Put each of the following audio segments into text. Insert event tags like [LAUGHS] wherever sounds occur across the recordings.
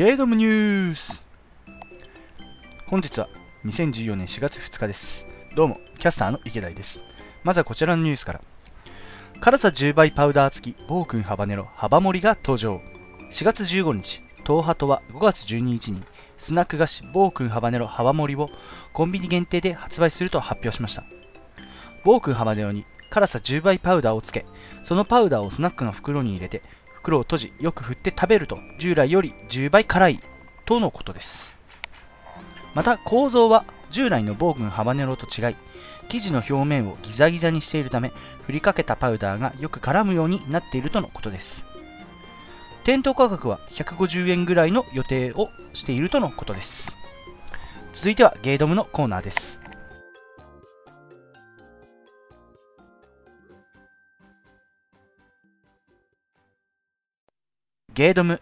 ゲードムニュース本日は2014年4月2日です。どうも、キャスターの池田です。まずはこちらのニュースから。辛さ10倍パウダー付き暴君ハバネロ幅盛りが登場。4月15日、東ハトは5月12日にスナック菓子暴君ハバネロ幅盛りをコンビニ限定で発売すると発表しました。暴君ハバネロに辛さ10倍パウダーをつけ、そのパウダーをスナックの袋に入れて、袋を閉じ、よく振って食べると、従来より10倍辛いとのことです。また構造は従来の暴君ハバネロと違い、生地の表面をギザギザにしているため、振りかけたパウダーがよく絡むようになっているとのことです。店頭価格は150円ぐらいの予定をしているとのことです。続いてはゲードムのコーナーです。ゲードム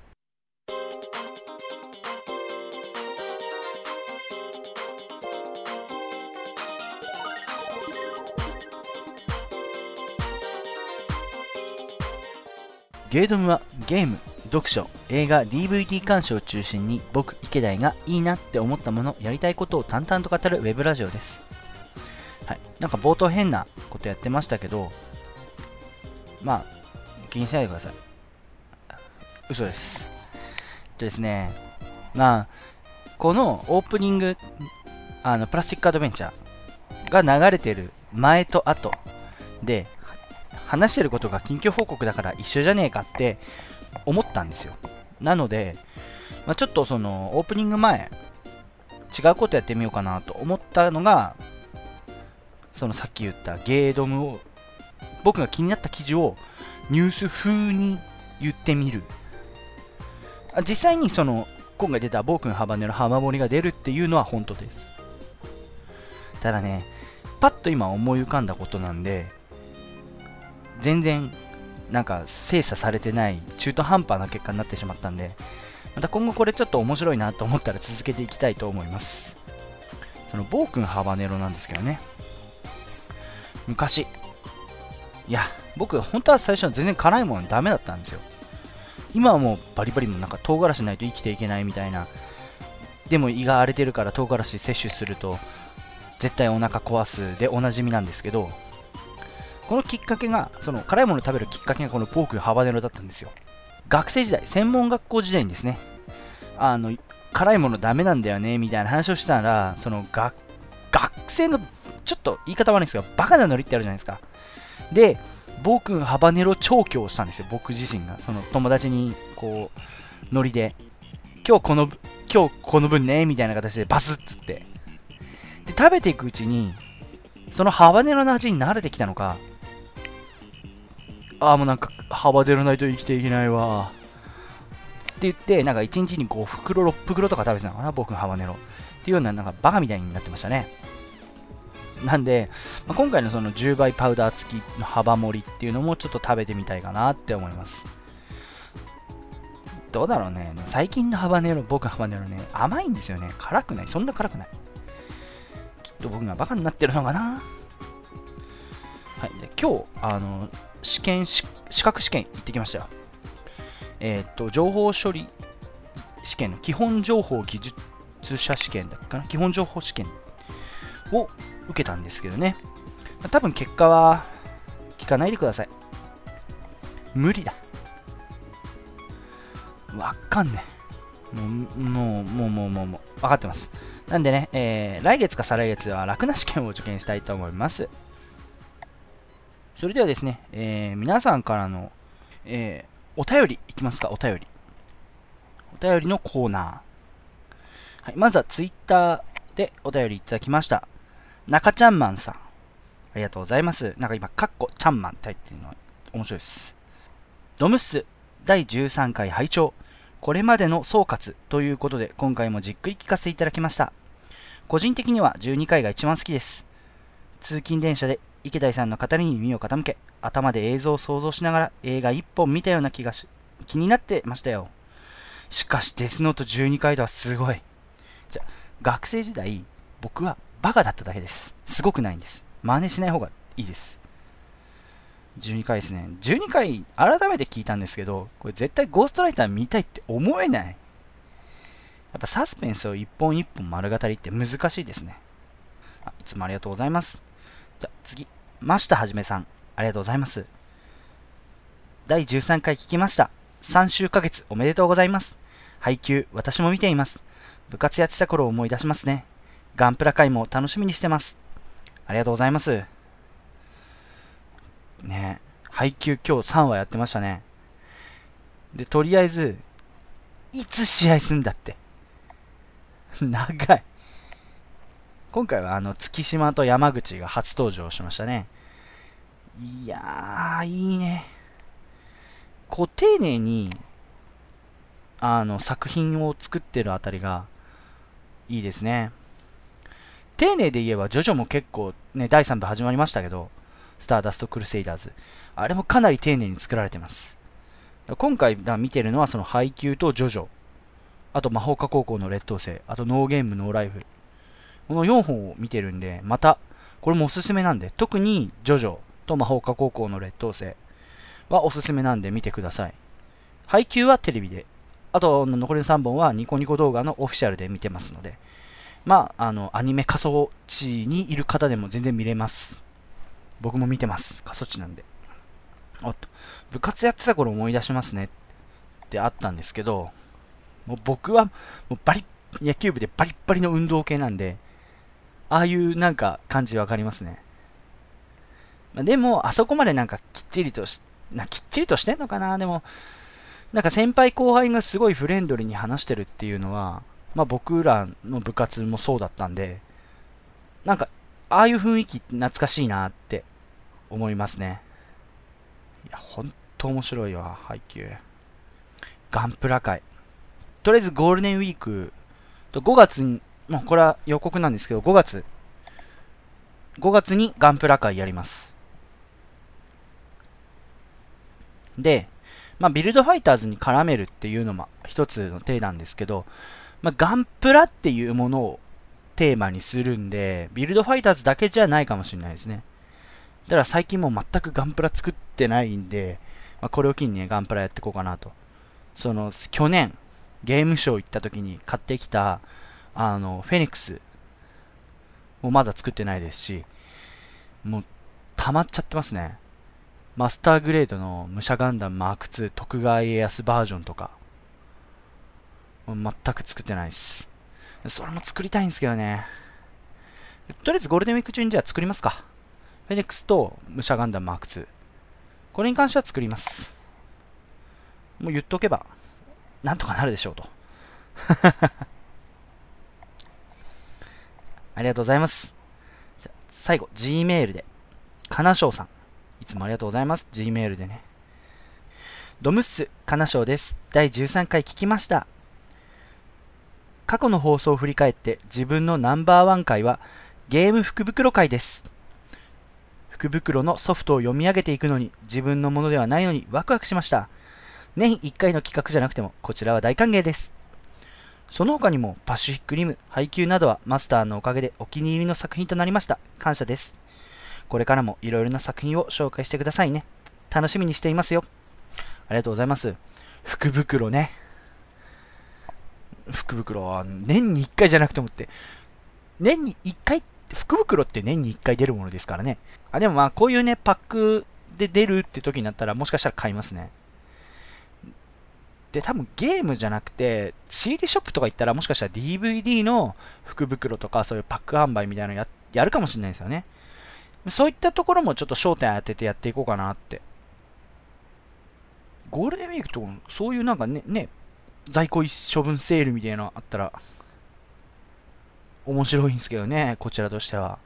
ゲードムはゲーム、読書、映画、DVD 鑑賞を中心に僕、池田がいいなって思ったもの、やりたいことを淡々と語るウェブラジオです。はい。なんか冒頭変なことやってましたけど、まあ、気にしないでください。嘘です。でですね、まあ、このオープニング、あの、プラスチックアドベンチャーが流れてる前と後で、話してることが近況報告だから一緒じゃねえかって思ったんですよ。なので、まあ、ちょっとそのオープニング前、違うことやってみようかなと思ったのが、そのさっき言ったゲードムを、僕が気になった記事をニュース風に言ってみる。実際にその今回出た暴君ハバネの浜盛りが出るっていうのは本当です。ただね、パッと今思い浮かんだことなんで、全然なんか精査されてない中途半端な結果になってしまったんでまた今後これちょっと面白いなと思ったら続けていきたいと思います。その暴君ハバネロなんですけどね。昔。いや僕本当は最初は全然辛いものダメだったんですよ。今はもうバリバリもなんか唐辛子ないと生きていけないみたいなでも胃が荒れてるから唐辛子摂取すると絶対お腹壊すでおなじみなんですけどこのきっかけが、その辛いものを食べるきっかけがこのポークハバネロだったんですよ。学生時代、専門学校時代にですね、あの、辛いものダメなんだよね、みたいな話をしたら、そのが、学生の、ちょっと言い方悪いんですが、バカなノリってあるじゃないですか。で、暴君ハバネロ調教したんですよ、僕自身が。その友達に、こう、ノリで、今日この、今日この分ね、みたいな形でバスッつって。で、食べていくうちに、そのハバネロの味に慣れてきたのか、ああ、もうなんか、幅出らないと生きていけないわ。って言って、なんか1日に5袋、6袋とか食べてたのかな、僕ハバネロ。っていうような、なんかバカみたいになってましたね。なんで、まあ、今回のその10倍パウダー付きの幅盛りっていうのもちょっと食べてみたいかなって思います。どうだろうね。最近のハバネロ、僕のハバネロね、甘いんですよね。辛くない。そんな辛くない。きっと僕がバカになってるのかな。はい。で今日、あの、試験資格試験行ってきましたよ。えっ、と、情報処理試験の基本情報技術者試験だっけかな基本情報試験を受けたんですけどね。多分結果は聞かないでください。無理だ。わかんねえ。もう、もう、もう、もう、もう、もう、分かってます。なんでね、えー、来月か再来月は楽な試験を受験したいと思います。それではですね、えー皆さんからの、えーお便りいきますか、お便り。お便りのコーナー。はい、まずはツイッターでお便りいただきました。中ちゃんマンさん。ありがとうございます。なんか今、カッコちゃんマンって入ってるの面白いです。ドムッス第13回拝聴これまでの総括ということで、今回もじっくり聞かせていただきました。個人的には12回が一番好きです。通勤電車で池田さんの語りに耳を傾け、頭で映像を想像しながら映画一本見たような気がし、気になってましたよ。しかし、デスノート12回とはすごい。じゃ、学生時代、僕はバカだっただけです。すごくないんです。真似しない方がいいです。12回ですね。12回、改めて聞いたんですけど、これ絶対ゴーストライター見たいって思えない。やっぱサスペンスを一本一本丸語りって難しいですね。あいつもありがとうございます。じゃ次、真下はじめさん、ありがとうございます。第13回聞きました。3週ヶ月おめでとうございます。配給、私も見ています。部活やってた頃を思い出しますね。ガンプラ会も楽しみにしてます。ありがとうございます。ね配給今日3話やってましたね。で、とりあえず、いつ試合すんだって。[LAUGHS] 長い。今回はあの、月島と山口が初登場しましたね。いやー、いいね。こう、丁寧に、あの、作品を作ってるあたりが、いいですね。丁寧で言えば、ジョジョも結構、ね、第3部始まりましたけど、スターダストクルセイダーズ。あれもかなり丁寧に作られてます。今回見てるのは、その配給とジョジョ、あと魔法科高校の劣等生、あとノーゲームノーライフ。この4本を見てるんで、また、これもおすすめなんで、特にジョジョと魔法科高校の劣等生はおすすめなんで見てください。配給はテレビで、あと残りの3本はニコニコ動画のオフィシャルで見てますので、まあ、あの、アニメ過疎地にいる方でも全然見れます。僕も見てます。過疎地なんで。おっと、部活やってた頃思い出しますねってあったんですけど、もう僕はもうバリ野球部でバリッバリの運動系なんで、ああいうなんか感じわかりますね。まあ、でも、あそこまでなんかきっちりとし、なきっちりとしてんのかな？でも、なんか先輩後輩がすごいフレンドリーに話してるっていうのは、まあ僕らの部活もそうだったんで、なんか、ああいう雰囲気懐かしいなって思いますね。いや、ほんと面白いわ、配給。ガンプラ界。とりあえずゴールデンウィーク、と5月に、もうこれは予告なんですけど、5月、5月にガンプラ会やります。で、まあ、ビルドファイターズに絡めるっていうのも一つの手なんですけど、まあ、ガンプラっていうものをテーマにするんで、ビルドファイターズだけじゃないかもしれないですね。だから最近もう全くガンプラ作ってないんで、まあ、これを機にね、ガンプラやっていこうかなと。その、去年、ゲームショー行った時に買ってきた、あの、フェニックスもまだ作ってないですし、もう、溜まっちゃってますね。マスターグレードの武者ガンダムマーク2徳川家康バージョンとか、全く作ってないです。それも作りたいんですけどね。とりあえずゴールデンウィーク中にじゃあ作りますか。フェニックスと武者ガンダムマーク2。これに関しては作ります。もう言っとけば、なんとかなるでしょうと。[LAUGHS] ありがとうございます。じゃ最後、Gmail で、かなしょうさん。いつもありがとうございます。Gmail でね。ドムッス、かなしょうです。第13回聞きました。過去の放送を振り返って自分のナンバーワン回はゲーム福袋回です。福袋のソフトを読み上げていくのに自分のものではないのにワクワクしました。年1回の企画じゃなくてもこちらは大歓迎です。その他にもパシフィックリム、配給などはマスターのおかげでお気に入りの作品となりました。感謝です。これからもいろいろな作品を紹介してくださいね。楽しみにしていますよ。ありがとうございます。福袋ね。福袋は年に1回じゃなくてもって、年に1回、福袋って年に1回出るものですからね。あ、でもまあこういうね、パックで出るって時になったらもしかしたら買いますね。で、多分ゲームじゃなくて、CD ショップとか行ったらもしかしたら DVD の福袋とかそういうパック販売みたいなのややるかもしれないですよね。そういったところもちょっと焦点当ててやっていこうかなって。ゴールデンウィークとそういうなんかね、ね、在庫処分セールみたいなのあったら、面白いんですけどね、こちらとしては。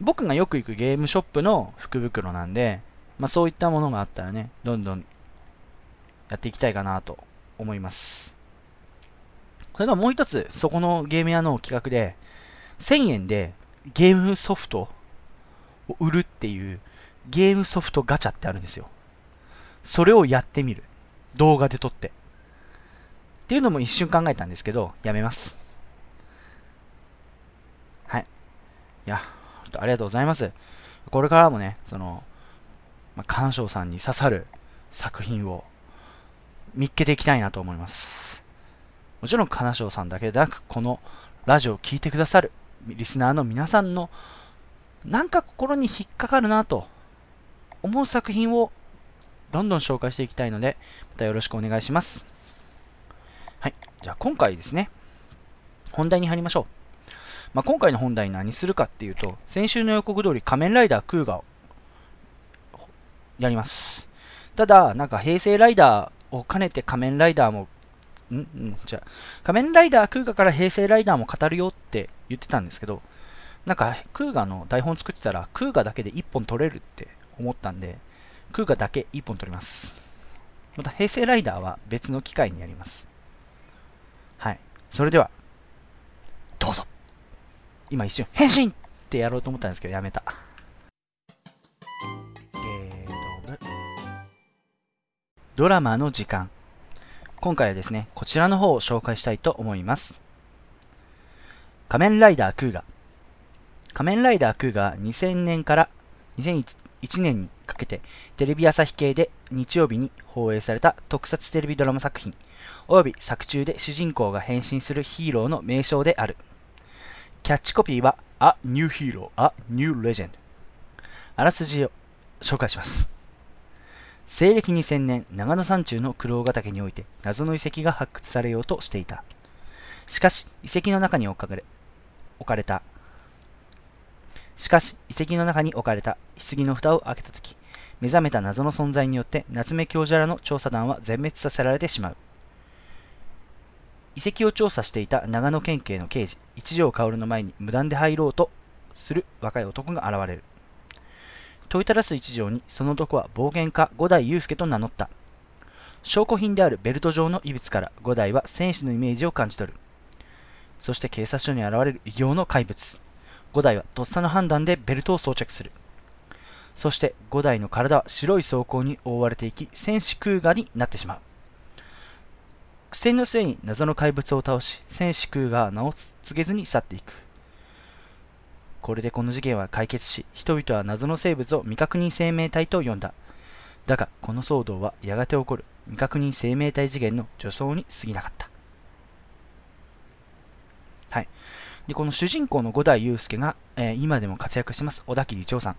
僕がよく行くゲームショップの福袋なんで、まあそういったものがあったらね、どんどんやっていきたいかなと思います。それからもう一つ、そこのゲーム屋の企画で、1000円でゲームソフトを売るっていうゲームソフトガチャってあるんですよ。それをやってみる。動画で撮って。っていうのも一瞬考えたんですけど、やめます。はい。いや、ありがとうございます。これからもね、その、まあ、鑑賞さんに刺さる作品を見っけていきたいなと思います。もちろん金賞さんだけでなく、このラジオを聴いてくださるリスナーの皆さんのなんか心に引っかかるなと思う作品をどんどん紹介していきたいので、またよろしくお願いします。はい。じゃあ今回ですね、本題に入りましょう。まあ、今回の本題何するかっていうと、先週の予告通り仮面ライダークーガをやります。ただ、なんか平成ライダーを兼ねて仮面ライダーも、ん？んじゃあ、仮面ライダークーガから平成ライダーも語るよって言ってたんですけど、なんかクーガの台本作ってたら、クーガだけで1本取れるって思ったんで、クーガだけ1本取ります。また平成ライダーは別の機会にやります。はい。それでは、どうぞ今一瞬、変身ってやろうと思ったんですけど、やめた。ゲーム。ドラマの時間。今回はですね、こちらの方を紹介したいと思います。仮面ライダークーガ。仮面ライダークーガ2000年から2001年にかけてテレビ朝日系で日曜日に放映された特撮テレビドラマ作品および作中で主人公が変身するヒーローの名称である。キャッチコピーは A New Hero, A New Legend あらすじを紹介します。西暦2000年長野山中の九郎ヶ岳において謎の遺跡が発掘されようとしていた。しかし遺跡の中に置かれ置かれた。しかし遺跡の中に置かれた棺の蓋を開けた時目覚めた謎の存在によって夏目教授らの調査団は全滅させられてしまう。遺跡を調査していた長野県警の刑事、一条薫の前に無断で入ろうとする若い男が現れる。問いただす一条にその男は暴言家五代祐介と名乗った。証拠品であるベルト状の異物から五代は戦士のイメージを感じ取る。そして警察署に現れる異形の怪物。五代はとっさの判断でベルトを装着する。そして五代の体は白い装甲に覆われていき、戦士空ガになってしまう。苦戦の末に謎の怪物を倒し、戦士空が名を告げずに去っていく。これでこの事件は解決し、人々は謎の生物を未確認生命体と呼んだ。だが、この騒動はやがて起こる未確認生命体次元の助走に過ぎなかった。はい。で、この主人公の五代祐介が、えー、今でも活躍します、小田切長さん。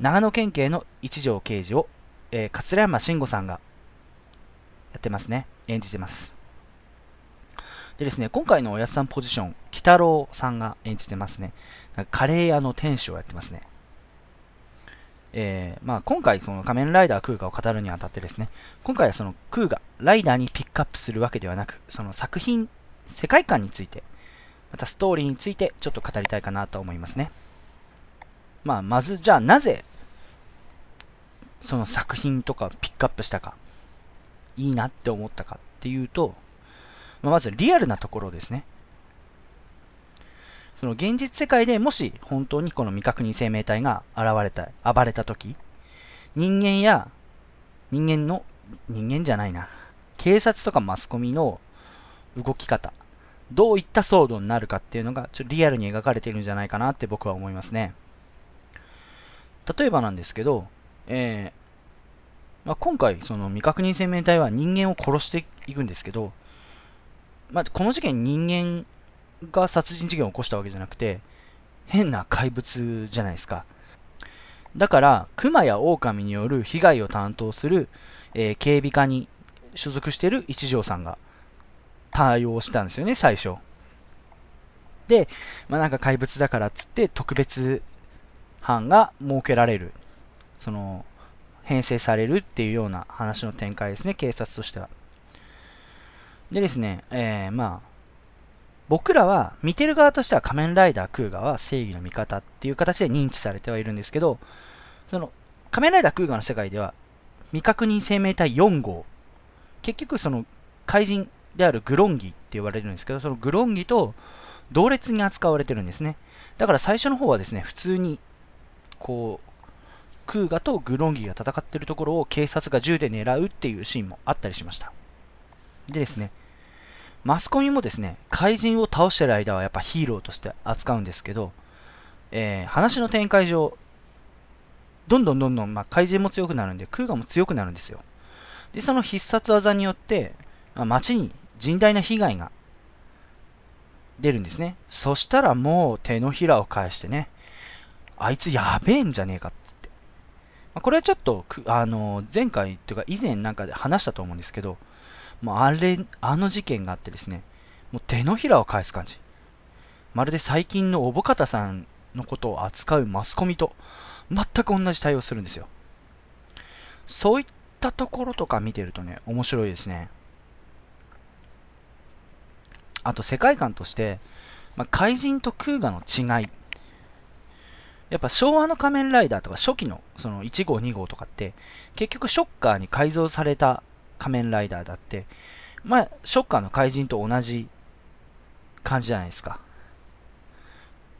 長野県警の一条刑事を、えー、桂山慎吾さんがやってますね。演じてます。でですね、今回のおやつさんポジション、鬼太郎さんが演じてますね。なんかカレー屋の店主をやってますね。えー、まあ今回その仮面ライダークーガを語るにあたってですね、今回はそのクーガ、ライダーにピックアップするわけではなく、その作品、世界観について、またストーリーについてちょっと語りたいかなと思いますね。まあまずじゃあなぜ、その作品とかピックアップしたか。いいなって思ったかっていうと、まあ、まずリアルなところですね。その現実世界でもし本当にこの未確認生命体が現れた、暴れた時、人間や人間の、人間じゃないな、警察とかマスコミの動き方、どういった騒動になるかっていうのがちょっとリアルに描かれているんじゃないかなって僕は思いますね。例えばなんですけど、えまあ、今回、その未確認生命体は人間を殺していくんですけど、まあ、この事件人間が殺人事件を起こしたわけじゃなくて、変な怪物じゃないですか。だから、熊や狼による被害を担当する、えー、警備課に所属している一条さんが対応したんですよね、最初。で、まあ、なんか怪物だからっつって特別班が設けられる。その、編成されるっていうような話の展開ですね、警察としては。でですね、えー、まあ、僕らは、見てる側としては仮面ライダークーガは正義の味方っていう形で認知されてはいるんですけど、その、仮面ライダークーガの世界では、未確認生命体4号、結局その、怪人であるグロンギって言われるんですけど、そのグロンギと同列に扱われてるんですね。だから最初の方はですね、普通に、こう、クーガとグロンギが戦っているところを警察が銃で狙うっていうシーンもあったりしました。でですね、マスコミもですね、怪人を倒してる間はやっぱヒーローとして扱うんですけど、えー、話の展開上、どんどんどんどん、まあ、怪人も強くなるんで、クーガも強くなるんですよ。で、その必殺技によって、まあ、街に甚大な被害が出るんですね。そしたらもう手のひらを返してね、あいつやべえんじゃねえかっつっ。ま、これはちょっと、あの、前回というか以前なんかで話したと思うんですけど、もうあれ、あの事件があってですね、もう手のひらを返す感じ。まるで最近のおぼかたさんのことを扱うマスコミと全く同じ対応するんですよ。そういったところとか見てるとね、面白いですね。あと世界観として、まあ、怪人と空ガの違い。やっぱ昭和の仮面ライダーとか初期のその1号2号とかって結局ショッカーに改造された仮面ライダーだってまあショッカーの怪人と同じ感じじゃないですか。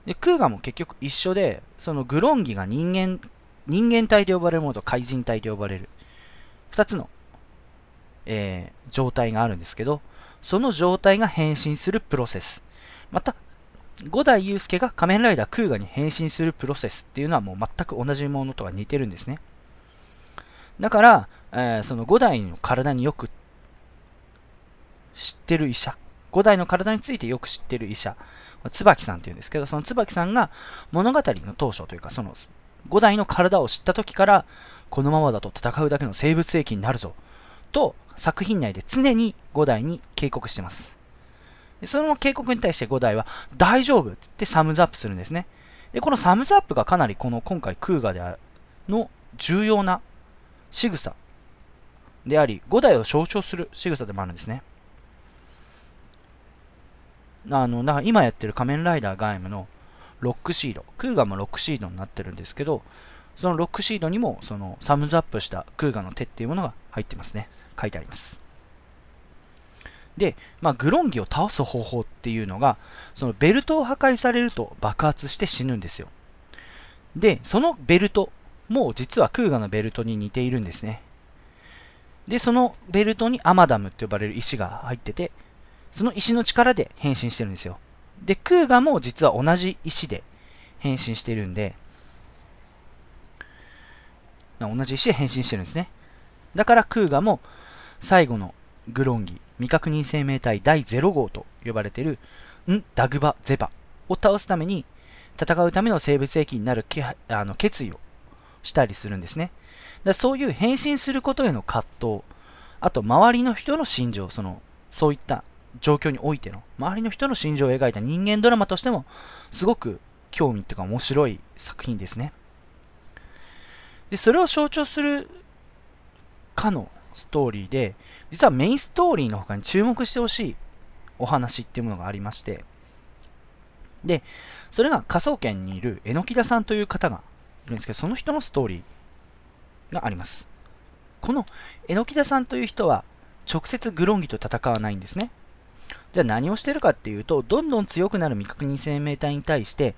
で、クーガも結局一緒で、そのグロンギが人間、人間体で呼ばれるものと怪人体で呼ばれる、二つの、えー、状態があるんですけど、その状態が変身するプロセス。また、五代祐介が仮面ライダークーガに変身するプロセスっていうのはもう全く同じものとは似てるんですね。だから、えー、その五代の体によく知ってる医者、五代の体についてよく知ってる医者、椿さんっていうんですけど、その椿さんが物語の当初というか、その五代の体を知った時から、このままだと戦うだけの生物兵器になるぞ、と作品内で常に五代に警告してます。その警告に対して五代は、大丈夫っつってサムズアップするんですね。で、このサムズアップがかなりこの今回クーガであるの重要な仕草であり、五代を象徴する仕草でもあるんですね。あの、だから今やってる仮面ライダーガイムのロックシード、クーガもロックシードになってるんですけど、そのロックシードにもそのサムズアップしたクーガの手っていうものが入ってますね。書いてあります。で、まあ、グロンギを倒す方法っていうのが、そのベルトを破壊されると爆発して死ぬんですよ。で、そのベルトも実はクーガのベルトに似ているんですね。で、そのベルトにアマダムって呼ばれる石が入ってて、その石の力で変身してるんですよ。で、クーガも実は同じ石で変身してるんで、同じ石で変身してるんですね。だからクーガも最後のグロンギ、未確認生命体第0号と呼ばれているン・ダグバ・ゼバを倒すために戦うための生物兵器になるあの決意をしたりするんですね。だそういう変身することへの葛藤、あと周りの人の心情、そのそういった状況においての周りの人の心情を描いた人間ドラマとしてもすごく興味っていうか面白い作品ですね。で、それを象徴するかのストーリーで、実はメインストーリーの他に注目してほしいお話っていうものがありまして、で、それが科捜研にいる榎田さんという方がいるんですけど、その人のストーリーがあります。この榎木田さんという人は、直接グロンギと戦わないんですね。じゃあ何をしてるかっていうと、どんどん強くなる未確認生命体に対して、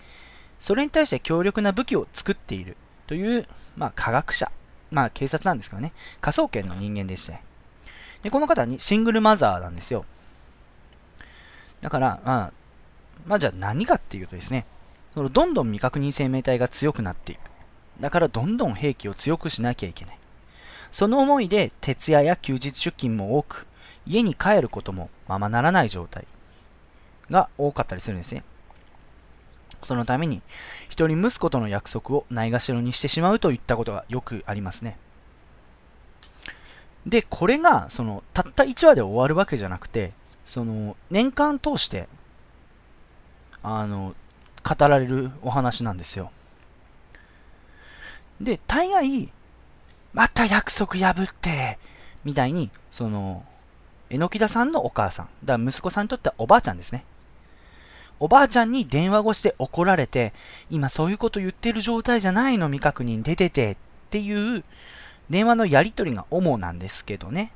それに対して強力な武器を作っているという、まあ、科学者、まあ、警察なんですけどね、科捜研の人間でして。で、この方にシングルマザーなんですよ。だから、まあ、まあ、じゃあ何かっていうとですね、そのどんどん未確認生命体が強くなっていく。だからどんどん兵器を強くしなきゃいけない。その思いで徹夜や休日出勤も多く、家に帰ることもままならない状態が多かったりするんですね。そのために、一人息子との約束をないがしろにしてしまうといったことがよくありますね。で、これが、その、たった1話で終わるわけじゃなくて、その、年間通して、あの、語られるお話なんですよ。で、大概、また約束破って、みたいに、その、榎木田さんのお母さん、だから息子さんにとってはおばあちゃんですね。おばあちゃんに電話越しで怒られて、今そういうこと言ってる状態じゃないの未確認出ててっていう電話のやり取りが主なんですけどね。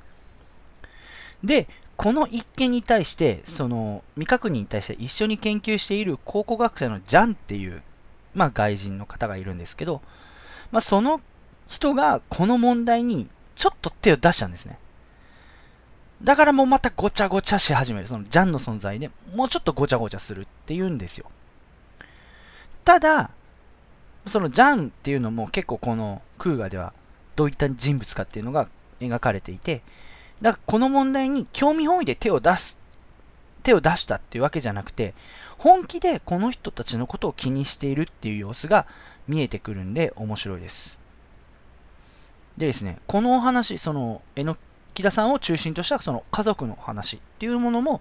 で、この一件に対して、その未確認に対して一緒に研究している考古学者のジャンっていう、まあ外人の方がいるんですけど、まあその人がこの問題にちょっと手を出したんですね。だからもうまたごちゃごちゃし始める。そのジャンの存在でもうちょっとごちゃごちゃするっていうんですよ。ただ、そのジャンっていうのも結構このクーガではどういった人物かっていうのが描かれていて、だからこの問題に興味本位で手を出す、手を出したっていうわけじゃなくて、本気でこの人たちのことを気にしているっていう様子が見えてくるんで面白いです。でですね、このお話、その、えのきださんを中心としたその家族の話っていうものも、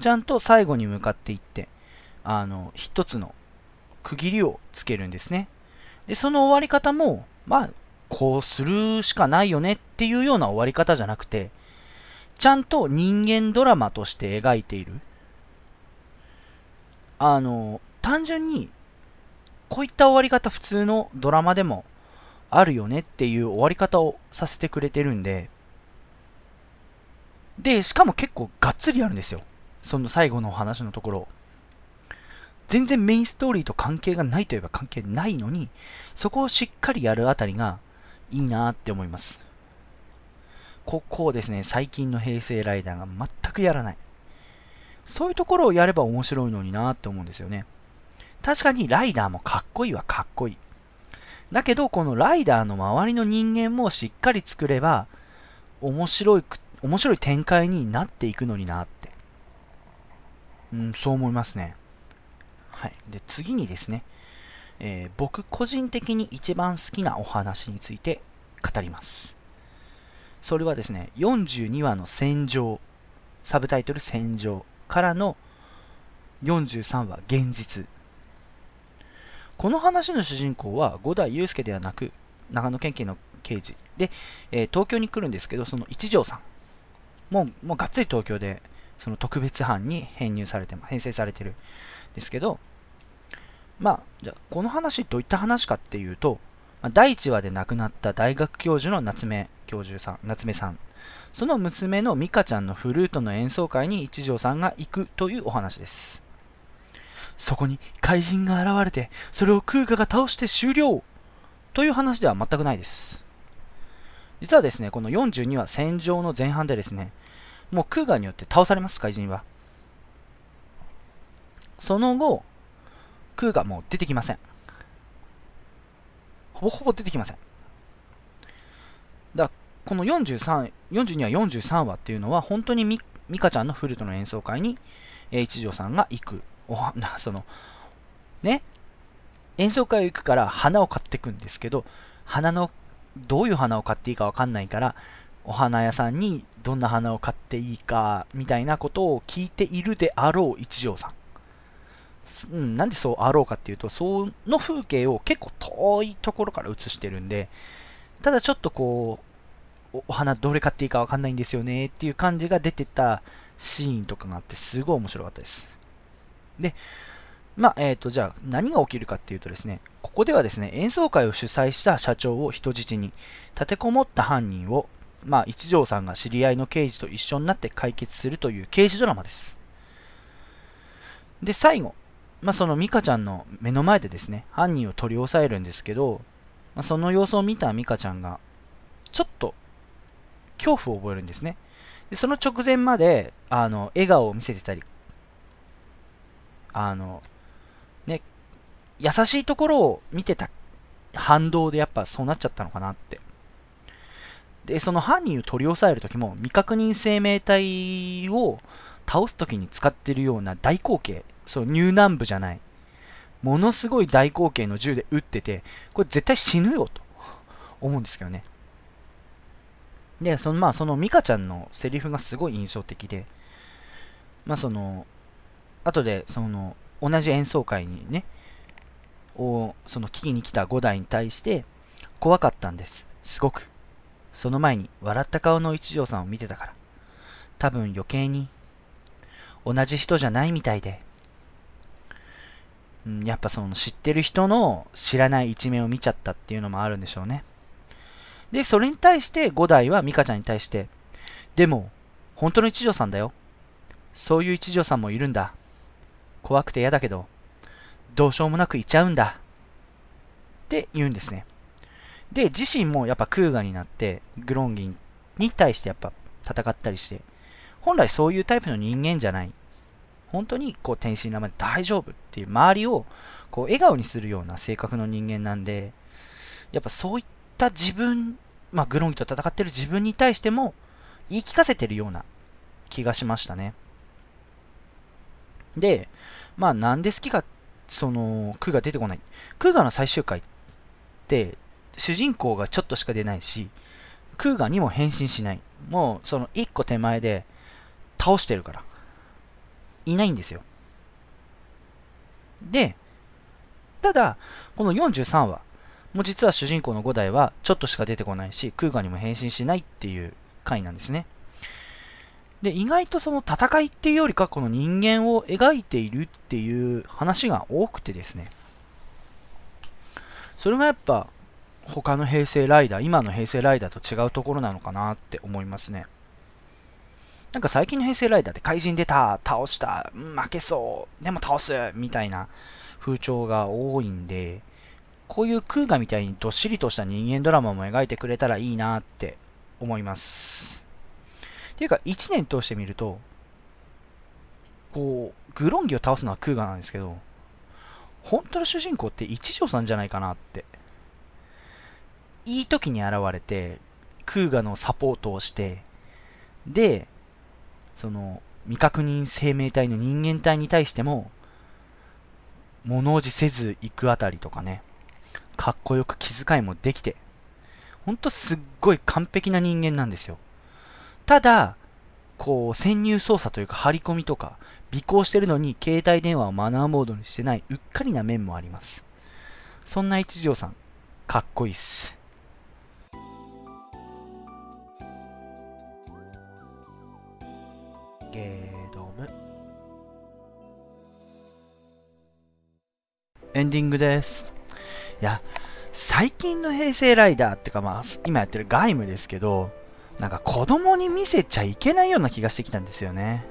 ちゃんと最後に向かっていって、あの、一つの区切りをつけるんですね。で、その終わり方も、まあ、こうするしかないよねっていうような終わり方じゃなくて、ちゃんと人間ドラマとして描いている。あの、単純に、こういった終わり方普通のドラマでもあるよねっていう終わり方をさせてくれてるんで、で、しかも結構がっつりあるんですよ。その最後のお話のところ。全然メインストーリーと関係がないといえば関係ないのに、そこをしっかりやるあたりがいいなって思います。ここをですね、最近の平成ライダーが全くやらない。そういうところをやれば面白いのになって思うんですよね。確かにライダーもかっこいいはかっこいい。だけど、このライダーの周りの人間もしっかり作れば、面白い、面白い展開になっていくのになって。うん、そう思いますね。はい。で、次にですね、えー、僕個人的に一番好きなお話について語ります。それはですね、42話の戦場、サブタイトル戦場からの43話現実。この話の主人公は五代祐介ではなく、長野県警の刑事で、えー、東京に来るんですけど、その一条さん。もう、もうがっつり東京で、その特別班に編入されて、編成されてるんですけど、まあ、じゃあ、この話どういった話かっていうと、まあ、第1話で亡くなった大学教授の夏目教授さん、夏目さん。その娘の美香ちゃんのフルートの演奏会に一条さんが行くというお話です。そこに怪人が現れて、それを空ガが倒して終了という話では全くないです。実はですね、この42話戦場の前半でですね、もうクーガーによって倒されます、怪人は。その後、クーガーもう出てきません。ほぼほぼ出てきません。だこの43、42話43話っていうのは、本当にミミカちゃんのフルートの演奏会に、え、一条さんが行く。おなその、ね、演奏会を行くから花を買ってくんですけど、花の、どういう花を買っていいかわかんないから、お花屋さんにどんな花を買っていいか、みたいなことを聞いているであろう一条さん。うん、なんでそうあろうかっていうと、その風景を結構遠いところから映してるんで、ただちょっとこう、お花どれ買っていいかわかんないんですよねっていう感じが出てたシーンとかがあって、すごい面白かったです。で、まあ、えっ、ー、と、じゃあ何が起きるかっていうとですね、ここではですね、演奏会を主催した社長を人質に、立てこもった犯人を、まあ、一条さんが知り合いの刑事と一緒になって解決するという刑事ドラマです。で、最後、まあ、そのミカちゃんの目の前でですね、犯人を取り押さえるんですけど、まあ、その様子を見たミカちゃんが、ちょっと恐怖を覚えるんですね。でその直前まで、あの、笑顔を見せてたり、あの、ね、優しいところを見てた反動でやっぱそうなっちゃったのかなって。で、その犯人を取り押さえるときも、未確認生命体を倒すときに使ってるような大口径、そう入南部じゃない。ものすごい大口径の銃で撃ってて、これ絶対死ぬよと [LAUGHS] 思うんですけどね。で、そのまあそのミカちゃんのセリフがすごい印象的で、まあその、後でその同じ演奏会にね、をその聞きに来た5代に対して怖かったんです。すごく。その前に笑った顔の一条さんを見てたから。多分余計に同じ人じゃないみたいで。やっぱその知ってる人の知らない一面を見ちゃったっていうのもあるんでしょうね。で、それに対して五代は美香ちゃんに対して、でも、本当の一条さんだよ。そういう一条さんもいるんだ。怖くて嫌だけど、どうしようもなくいちゃうんだ。って言うんですね。で、自身もやっぱクーガになって、グロンギンに対してやっぱ戦ったりして、本来そういうタイプの人間じゃない。本当にこう天真爛漫で大丈夫っていう周りをこう笑顔にするような性格の人間なんで、やっぱそういった自分、まあ、グロンギと戦ってる自分に対しても、言い聞かせてるような気がしましたね。で、まあなんで好きか、その、クーガ出てこない。クーガの最終回って、主人公がちょっとしか出ないし、クーガにも変身しない。もう、その一個手前で倒してるから。いないんですよ。で、ただ、この43話、もう実は主人公の5代はちょっとしか出てこないし、クーガにも変身しないっていう回なんですね。で、意外とその戦いっていうよりか、この人間を描いているっていう話が多くてですね。それがやっぱ、他の平成ライダー、今の平成ライダーと違うところなのかなって思いますね。なんか最近の平成ライダーって怪人出た、倒した、負けそう、でも倒す、みたいな風潮が多いんで、こういうクーガみたいにどっしりとした人間ドラマも描いてくれたらいいなって思います。ていうか、1年通してみると、こう、グロンギを倒すのはクーガなんですけど、本当の主人公って一条さんじゃないかなって。いい時に現れて、クーガのサポートをして、で、その、未確認生命体の人間体に対しても、物おじせず行くあたりとかね、かっこよく気遣いもできて、ほんとすっごい完璧な人間なんですよ。ただ、こう、潜入捜査というか張り込みとか、尾行してるのに携帯電話をマナーモードにしてないうっかりな面もあります。そんな一条さん、かっこいいっす。ゲードムエンディングです。いや、最近の平成ライダーってかまあ、今やってるガイムですけど、なんか子供に見せちゃいけないような気がしてきたんですよね。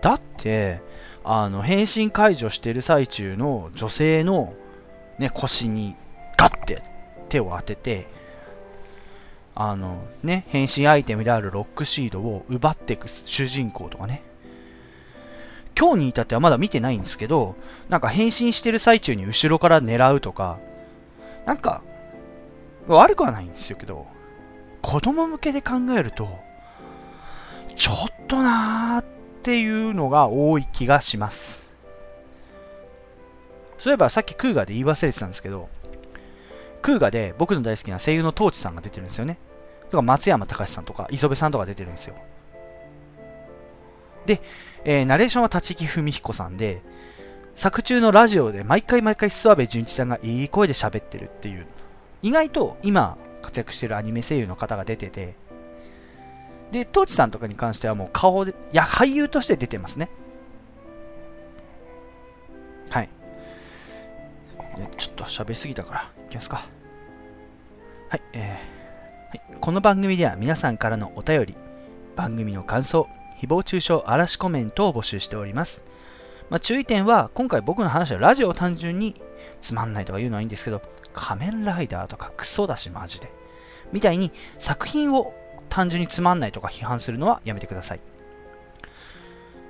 だって、あの、変身解除してる最中の女性の、ね、腰にガッて手を当てて、あの、ね、変身アイテムであるロックシードを奪っていく主人公とかね。今日に至ってはまだ見てないんですけど、なんか変身してる最中に後ろから狙うとか、なんか、悪くはないんですよけど、子供向けで考えると、ちょっとなーっていうのが多い気がします。そういえばさっきクーガーで言い忘れてたんですけど、クーガーで僕の大好きな声優のトーチさんが出てるんですよね。とか松山隆さんとか磯部さんとか出てるんですよ。で、えー、ナレーションは立木文彦さんで、作中のラジオで毎回毎回諏訪部純一さんがいい声で喋ってるっていう、意外と今活躍してるアニメ声優の方が出てて、で、トーチさんとかに関してはもう顔で、いや、俳優として出てますね。はい。ちょっと喋りすぎたから、いきますか。はい、えー、はい、この番組では皆さんからのお便り、番組の感想、誹謗中傷、嵐コメントを募集しております。まあ、注意点は、今回僕の話はラジオを単純につまんないとか言うのはいいんですけど、仮面ライダーとかクソだしマジで。みたいに作品を単純につまんないとか批判するのはやめてください。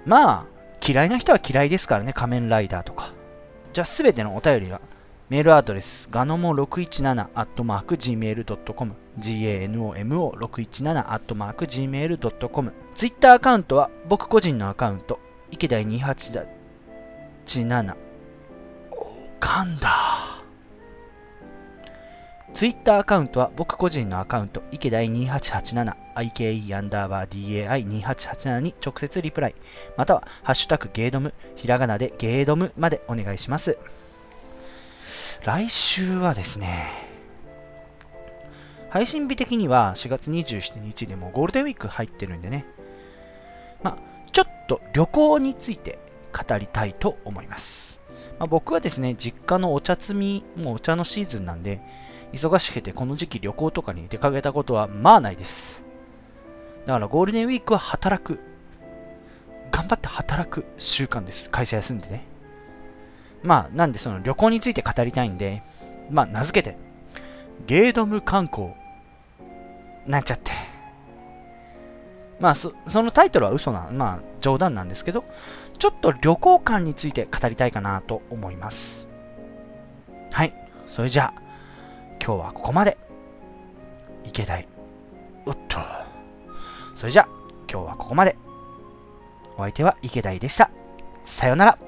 まあ、嫌いな人は嫌いですからね、仮面ライダーとか。じゃあ、すべてのお便りは、メールアドレス、ガノモ617アットマーク gmail.com、ganomo617 gmail.com、ツイッターアカウントは僕個人のアカウント、池田287。噛んだ。ツイッターアカウントは僕個人のアカウント、池田2887、IKE アンダーバー DAI2887 に直接リプライ、または、ハッシュタグゲードム、ひらがなでゲードムまでお願いします。来週はですね、配信日的には4月27日でもゴールデンウィーク入ってるんでね、まあ、ちょっと旅行について語りたいと思います。まあ、僕はですね、実家のお茶摘み、もうお茶のシーズンなんで、忙しくてこの時期旅行とかに出かけたことはまあないです。だからゴールデンウィークは働く。頑張って働く習慣です。会社休んでね。まあ、なんでその旅行について語りたいんで、まあ、名付けて、ゲードム観光、なっちゃって。まあそ、そのタイトルは嘘な、まあ、冗談なんですけど、ちょっと旅行感について語りたいかなと思います。はい。それじゃあ、今日はここまで。いけたい。おっと。それじゃあ今日はここまでお相手は池田でしたさようなら